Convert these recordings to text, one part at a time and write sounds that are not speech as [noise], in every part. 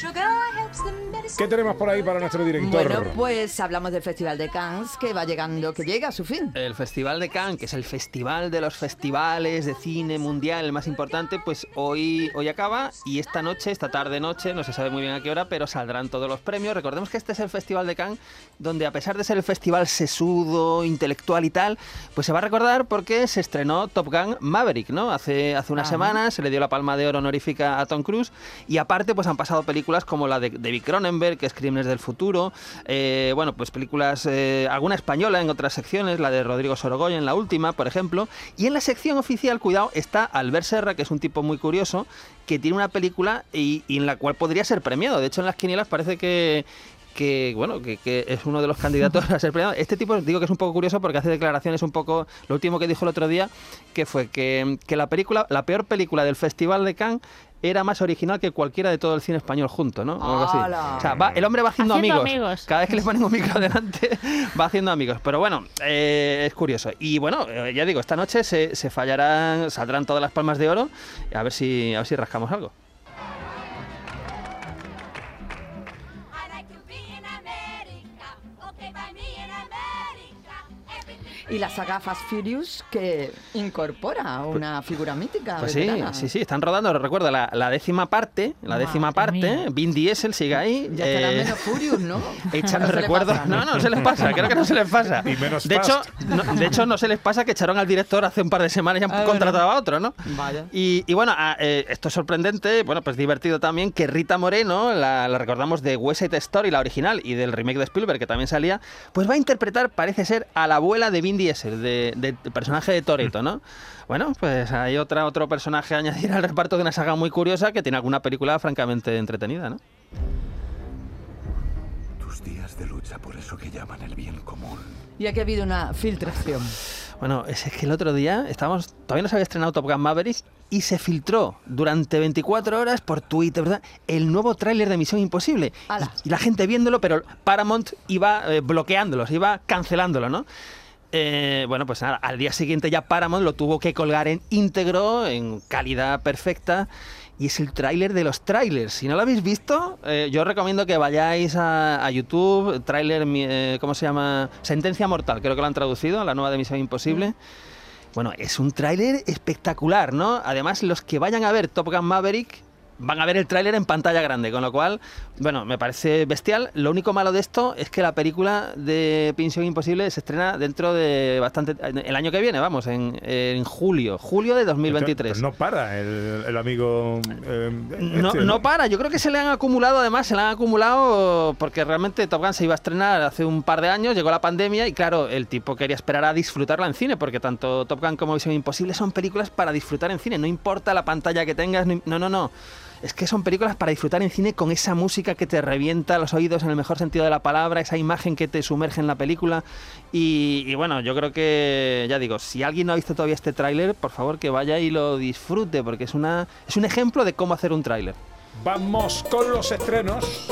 Sugar helps them ¿Qué tenemos por ahí para nuestro director? Bueno, pues hablamos del Festival de Cannes que va llegando, que llega a su fin. El Festival de Cannes, que es el festival de los festivales de cine mundial, el más importante, pues hoy, hoy acaba y esta noche, esta tarde noche, no se sabe muy bien a qué hora, pero saldrán todos los premios. Recordemos que este es el Festival de Cannes, donde a pesar de ser el festival sesudo, intelectual y tal, pues se va a recordar porque se estrenó Top Gun Maverick, ¿no? Hace, hace unas semanas se le dio la palma de oro honorífica a Tom Cruise y aparte pues han pasado películas como la de David Cronenberg, que es Crímenes del Futuro, eh, bueno, pues películas, eh, alguna española en otras secciones, la de Rodrigo Sorogoyen en la última, por ejemplo, y en la sección oficial, cuidado, está Albert Serra, que es un tipo muy curioso, que tiene una película y, y en la cual podría ser premiado. De hecho, en las quinielas parece que, que bueno que, que, es uno de los candidatos a ser premiado. Este tipo digo que es un poco curioso porque hace declaraciones un poco lo último que dijo el otro día que fue que, que la película la peor película del Festival de Cannes era más original que cualquiera de todo el cine español junto, ¿no? O, algo así. o sea, va, el hombre va haciendo, Haciendo amigos. amigos. Cada vez que le ponen un [laughs] micro delante, [laughs] va haciendo amigos. Pero bueno, eh, es curioso. Y bueno, eh, ya digo, esta noche se, se fallarán, saldrán todas las palmas de oro. A ver si, a ver si rascamos algo. Y la saga Fast Furious que incorpora una figura mítica. Pues sí, sí, sí, están rodando, recuerda, la, la décima parte, la décima Madre parte, mía. Vin Diesel sigue ahí. Ya eh, menos Furious, ¿no? [laughs] Echando No recuerdos. pasa, No, no, no se les pasa, creo que no se les pasa. Y menos de hecho, no, de hecho, no se les pasa que echaron al director hace un par de semanas y han Ah, contratado a otro, ¿no? Vaya. Y, y bueno, ah, eh, esto es sorprendente, bueno, pues divertido también, que Rita Moreno, la, la recordamos de West Side Story, la original, y del remake de Spielberg, que también salía, pues va a interpretar, parece ser, a la abuela de Vin Diesel, de, de- del personaje de Toretto, ¿no? [laughs] Bueno, pues hay otra, otro personaje a añadir al reparto de una saga muy curiosa que tiene alguna película francamente entretenida, ¿no? Tus días de lucha por eso que llaman el bien común. Y aquí ha habido una filtración. Bueno, es que el otro día estábamos, todavía no se había estrenado Top Gun Maverick y se filtró durante 24 horas por Twitter, ¿verdad? El nuevo tráiler de Misión Imposible. Y, y la gente viéndolo, pero Paramount iba eh, bloqueándolos, iba cancelándolo, ¿no? Eh, bueno, pues nada, al día siguiente ya Paramount lo tuvo que colgar en íntegro, en calidad perfecta. Y es el tráiler de los trailers. Si no lo habéis visto, eh, yo os recomiendo que vayáis a, a YouTube, tráiler, eh, ¿cómo se llama? Sentencia Mortal, creo que lo han traducido, la nueva de Misión Imposible. Bueno, es un tráiler espectacular, ¿no? Además, los que vayan a ver Top Gun Maverick van a ver el tráiler en pantalla grande, con lo cual, bueno, me parece bestial. Lo único malo de esto es que la película de Misión Imposible se estrena dentro de bastante... el año que viene, vamos, en, en julio, julio de 2023. Pero no para el, el amigo. eh, No, este, no para, yo creo que se le han acumulado, además, se le han acumulado porque realmente Top Gun se iba a estrenar hace un par de años, llegó la pandemia y claro, el tipo quería esperar a disfrutarla en cine, porque tanto Top Gun como Misión Imposible son películas para disfrutar en cine, no importa la pantalla que tengas, no, no, no. Es que son películas para disfrutar en cine con esa música que te revienta los oídos en el mejor sentido de la palabra, esa imagen que te sumerge en la película. Y, y bueno, yo creo que, ya digo, si alguien no ha visto todavía este tráiler, por favor que vaya y lo disfrute, porque es, una, es un ejemplo de cómo hacer un tráiler. Vamos con los estrenos.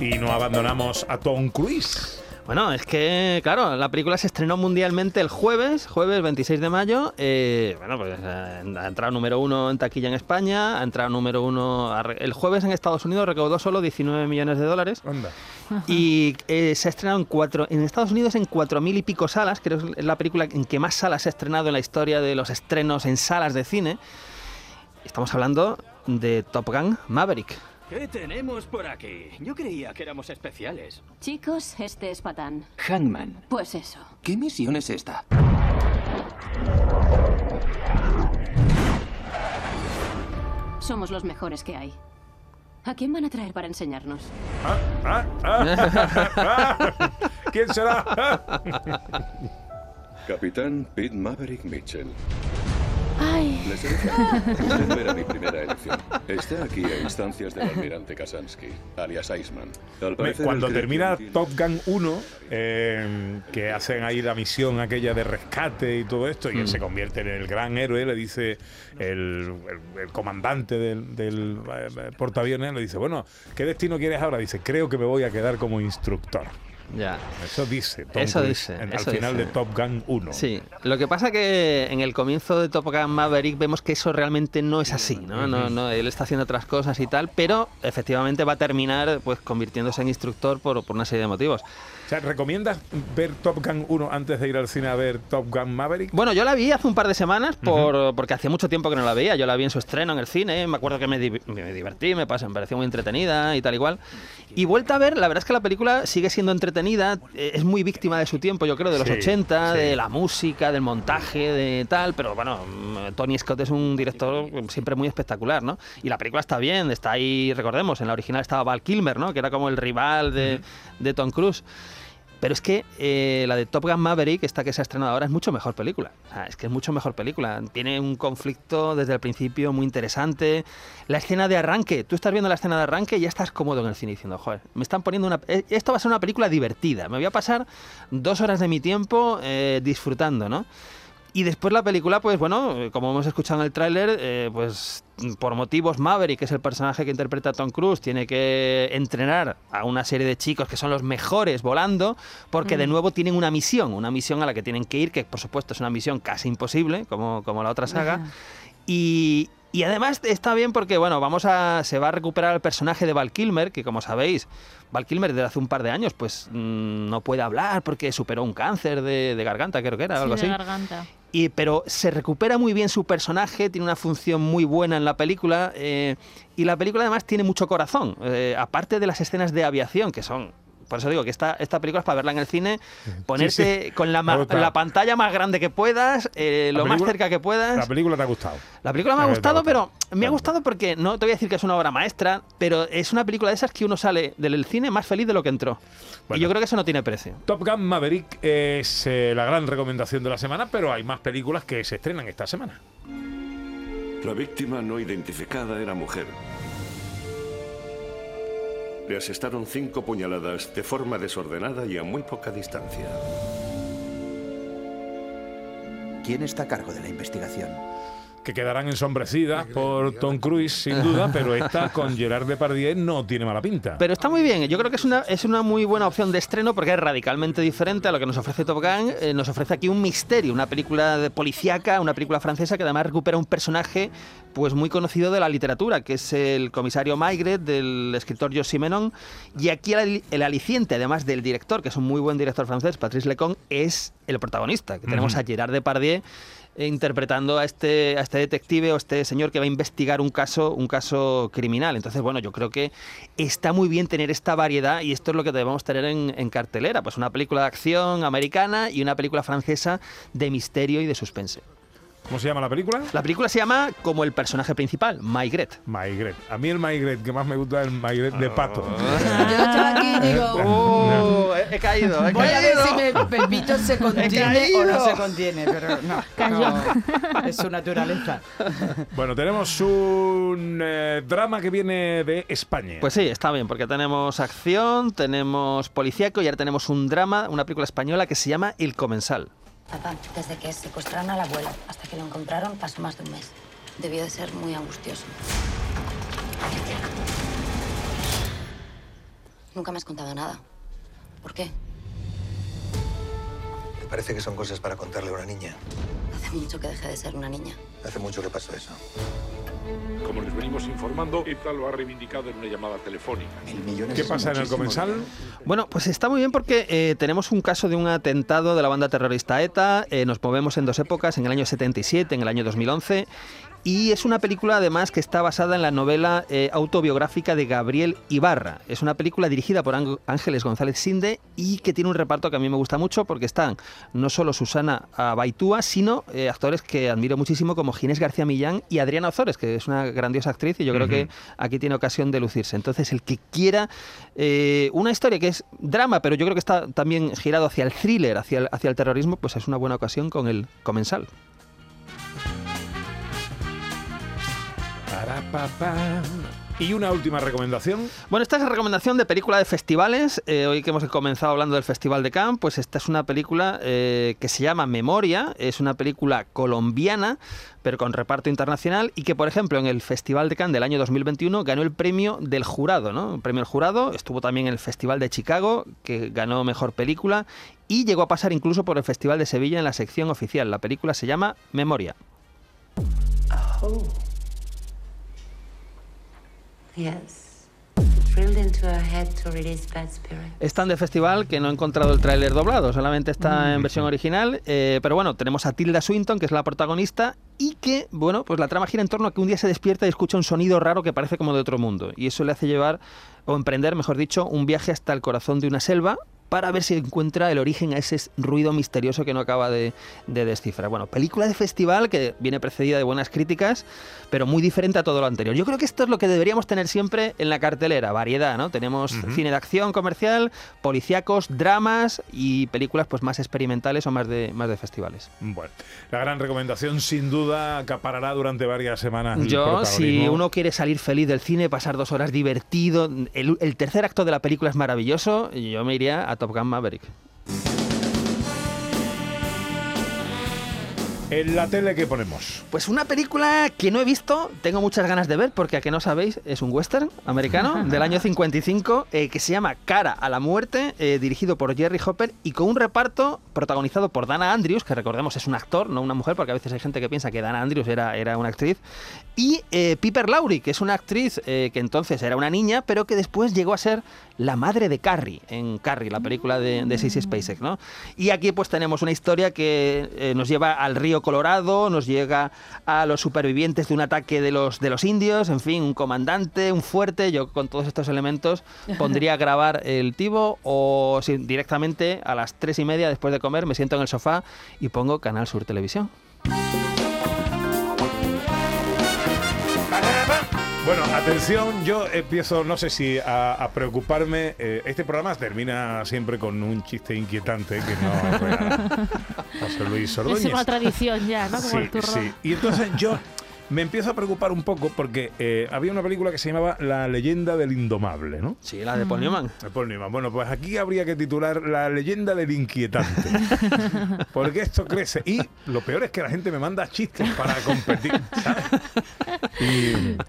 Y no abandonamos a Tom Cruise. Bueno, es que, claro, la película se estrenó mundialmente el jueves, jueves 26 de mayo. eh, bueno, pues eh, ha entrado número uno en taquilla en España, ha entrado número uno. a re- El jueves en Estados Unidos recaudó solo 19 millones de dólares. Anda. Y eh, se ha estrenado en, cuatro, en Estados Unidos en cuatro mil y pico salas. Creo que es la película en que más salas se ha estrenado en la historia de los estrenos en salas de cine. Estamos hablando de Top Gun Maverick. ¿Qué tenemos por aquí? Yo creía que éramos especiales. Chicos, este es Patán. Hangman. Pues eso. ¿Qué misión es esta? Somos los mejores que hay. ¿A quién van a traer para enseñarnos? Ah, ah, ah, ah. ¿Quién será? [laughs] [laughs] Capitán Pete Maverick Mitchell. ¡Ay! Les he dicho, usted no era mi primera elección. Está aquí a instancias del almirante Kasansky, alias Iceman. Al Me- parecer, Cuando termina Top Gun 1, eh, que hacen ahí la misión aquella de rescate y todo esto, y él se convierte en el gran héroe, le dice el, el- el comandante del, del, eh, portaaviones, le dice, bueno, ¿qué destino quieres ahora? Dice, creo que me voy a quedar como instructor. Ya. Eso dice Tom Eso Cruise dice, en- eso al final dice. de Top Gun 1. Sí, lo que pasa que en el comienzo de Top Gun Maverick vemos que eso realmente no es así, ¿no? No, no, él está haciendo otras cosas y tal, pero efectivamente va a terminar pues convirtiéndose en instructor por, por una serie de motivos. O sea, ¿recomiendas ver Top Gun 1 antes de ir al cine a ver Top Gun Maverick? Bueno, yo la vi hace un par de semanas por, porque hacía mucho tiempo que no la veía. Yo la vi en su estreno en el cine. Me acuerdo que me, di- me divertí, me, pasó, me pareció muy entretenida y tal igual. Y vuelta a ver, la verdad es que la película sigue siendo entretenida. Eh, Es muy víctima de su tiempo, yo creo, de los Sí, 80, sí. de la música, del montaje, de tal. Pero bueno, mm, Tony Scott es un director siempre muy espectacular, ¿no? Y la película está bien, está ahí, recordemos, en la original estaba Val Kilmer, ¿no? Que era como el rival de, de Tom Cruise. Pero es que eh, la de Top Gun Maverick, esta que se ha estrenado ahora, es mucho mejor película. Es que es mucho mejor película. Tiene un conflicto desde el principio muy interesante. La escena de arranque, tú estás viendo la escena de arranque y ya estás cómodo en el cine diciendo, joder, me están poniendo una... eh, Esto va a ser una película divertida. Me voy a pasar dos horas de mi tiempo eh, disfrutando, ¿no? Y después la película, pues bueno, eh, como hemos escuchado en el tráiler, eh, pues mm, por motivos Maverick, que es el personaje que interpreta Tom Cruise, tiene que entrenar a una serie de chicos que son los mejores volando, porque de nuevo tienen una misión, una misión a la que tienen que ir, que por supuesto es una misión casi imposible, como, como la otra saga. Y, y además está bien porque, bueno, vamos a. se va a recuperar el personaje de Val Kilmer, que como sabéis, Val Kilmer desde hace un par de años, pues mm, no puede hablar porque superó un cáncer de, de garganta, creo que era, algo Sí, de así. garganta. Y, pero se recupera muy bien su personaje, tiene una función muy buena en la película. eh, y la película además tiene mucho corazón. eh, aparte de las escenas de aviación, que son. Por eso digo que esta, esta película es para verla en el cine, ponerte sí. con la, ma- pantalla más grande que puedas, eh, lo más cerca que puedas. La película te ha gustado. La película me ha Eh, gustado, gustado. pero me ha gustado porque no te voy a decir que es una obra maestra, pero es una película de esas que uno sale del cine más feliz de lo que entró. Bueno. Y yo creo que eso no tiene precio. Top Gun Maverick es eh, la gran recomendación de la semana, pero hay más películas que se estrenan esta semana. La víctima no identificada era mujer. Le asestaron cinco puñaladas de forma desordenada y a muy poca distancia. ¿Quién está a cargo de la investigación? Que quedarán ensombrecidas por Tom Cruise, sin duda, pero esta con Gerard Depardieu no tiene mala pinta. Pero está muy bien, yo creo que es una, es una muy buena opción de estreno porque es radicalmente diferente a lo que nos ofrece Top Gun. Eh, nos ofrece aquí un misterio, una película de policíaca, una película francesa que además recupera un personaje pues muy conocido de la literatura, que es el comisario Maigret del escritor José Simenon. Y aquí el, ali- el aliciente, además del director, que es un muy buen director francés, Patrice Lecon, es el protagonista, que tenemos a Gerard Depardieu interpretando a este, a este detective o este señor que va a investigar un caso, un caso criminal. Entonces, bueno, yo creo que está muy bien tener esta variedad y esto es lo que debemos tener en, en cartelera. Pues una película de acción americana y una película francesa de misterio y de suspense. ¿Cómo se llama la película? La película se llama como el personaje principal, Maigret. Maigret. A mí el Maigret que más me gusta es el Maigret de pato. Yo estaba aquí y [laughs] digo, Oh, he, he caído, he voy a ver si mi [laughs] Pepito se contiene o no se contiene, pero no, no, es su naturaleza. [laughs] Bueno, tenemos un eh, drama que viene de España. Pues sí, está bien, porque tenemos acción, tenemos policíaco y ahora tenemos un drama, una película española que se llama El Comensal. Papá, desde que secuestraron al abuelo hasta que lo encontraron pasó más de un mes. Debió de ser muy angustioso. Nunca me has contado nada. ¿Por qué? ¿Te parece que son cosas para contarle a una niña? Hace mucho que dejé de ser una niña. Hace mucho que pasó eso. Como les venimos informando, ETA lo ha reivindicado en una llamada telefónica. ¿Qué pasa en el comensal? Bueno, pues está muy bien porque eh, tenemos un caso de un atentado de la banda terrorista ETA. eh, nos movemos en dos épocas, en el año 77, en el año 2011. Y es una película además que está basada en la novela eh, autobiográfica de Gabriel Ibarra. Es una película dirigida por Ángel- Ángeles González Sinde y que tiene un reparto que a mí me gusta mucho porque están no solo Susana Baitúa, sino eh, actores que admiro muchísimo como Ginés García Millán y Adriana Ozores, que es una grandiosa actriz y yo creo que aquí tiene ocasión de lucirse. Entonces, el que quiera eh, una historia que es drama, pero yo creo que está también girado hacia el thriller, hacia el, hacia el terrorismo, pues es una buena ocasión con el comensal. Y una última recomendación. Bueno, esta es la recomendación de película de festivales. Eh, hoy que hemos comenzado hablando del Festival de Cannes, pues esta es una película eh, que se llama Memoria. Es una película colombiana, pero con reparto internacional y que, por ejemplo, en el Festival de Cannes del año 2021 ganó el premio del jurado, ¿no? El premio del jurado. Estuvo también en el Festival de Chicago, que ganó mejor película. Y llegó a pasar incluso por el Festival de Sevilla en la sección oficial. La película se llama Memoria. Es tan de festival que no he encontrado el tráiler doblado, solamente está en versión original. eh, pero bueno, tenemos a Tilda Swinton, que es la protagonista, y que, bueno, pues la trama gira en torno a que un día se despierta y escucha un sonido raro que parece como de otro mundo. Y eso le hace llevar, o emprender, mejor dicho, un viaje hasta el corazón de una selva para ver si encuentra el origen a ese ruido misterioso que no acaba de, de descifrar. Bueno, película de festival que viene precedida de buenas críticas, pero muy diferente a todo lo anterior. Yo creo que esto es lo que deberíamos tener siempre en la cartelera, variedad, ¿no? Tenemos cine de acción comercial, policíacos, dramas y películas pues más experimentales o más de, más de festivales. Bueno, la gran recomendación sin duda acaparará durante varias semanas. el Yo, si uno quiere salir feliz del cine, pasar dos horas divertido, el, el tercer acto de la película es maravilloso, yo me iría a Top Gun Maverick. En la tele que ponemos. Pues una película que no he visto, tengo muchas ganas de ver, porque a que no sabéis, es un western americano [laughs] del año 55 eh, que se llama Cara a la Muerte, eh, dirigido por Jerry Hopper y con un reparto protagonizado por Dana Andrews, que recordemos es un actor, no una mujer, porque a veces hay gente que piensa que Dana Andrews era, era una actriz, y eh, Piper Laurie, que es una actriz eh, que entonces era una niña, pero que después llegó a ser la madre de Carrie, en Carrie, la película de, de Sissy Spacek, ¿no? Y aquí pues tenemos una historia que eh, nos lleva al río Colorado, nos llega a los supervivientes de un ataque de los, de los indios, en fin, un comandante, un fuerte, yo con todos estos elementos pondría a grabar el tibo o si, directamente a las tres y media después de comer me siento en el sofá y pongo Canal Sur Televisión. Bueno, atención, yo empiezo, no sé si a, a preocuparme. eh, este programa termina siempre con un chiste inquietante que no regala José Luis Es Ordóñez. una tradición ya, ¿no? Como Sí, el turrón. sí. Y entonces yo me empiezo a preocupar un poco porque eh, había una película que se llamaba La leyenda del indomable, ¿no? Sí, la de Paul Newman. De Paul Newman. Bueno, pues aquí habría que titular La leyenda del inquietante. [laughs] Porque esto crece. Y lo peor es que la gente me manda chistes para competir, ¿sabes? Y [laughs]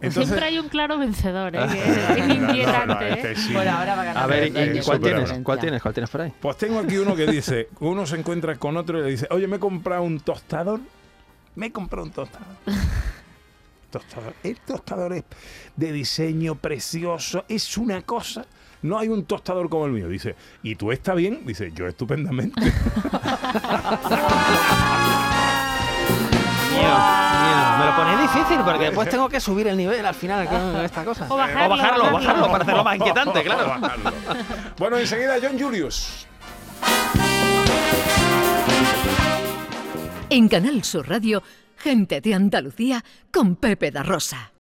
entonces... Siempre hay un claro vencedor, ¿eh? [laughs] Es no, no, inquietante, este ¿eh? sí. Por ahora va a ganar. A ver, ¿y cuál tienes? ¿Cuál tienes? ¿Cuál tienes por ahí? Pues tengo aquí uno que dice, uno se encuentra con otro y le dice, oye, me he comprado un tostador. Me he comprado un tostador. [laughs] tostador. El tostador es de diseño precioso, es una cosa. No hay un tostador como el mío. Dice, ¿y tú estás bien? Dice, yo estupendamente. [laughs] Me lo pone difícil porque después tengo que subir el nivel al final con esta cosa. O bajarlo, o bajarlo, bajarlo. bajarlo para hacerlo más inquietante, [laughs] claro. bueno, enseguida John Julius. En Canal Sur Radio, gente de Andalucía con Pepe da Rosa.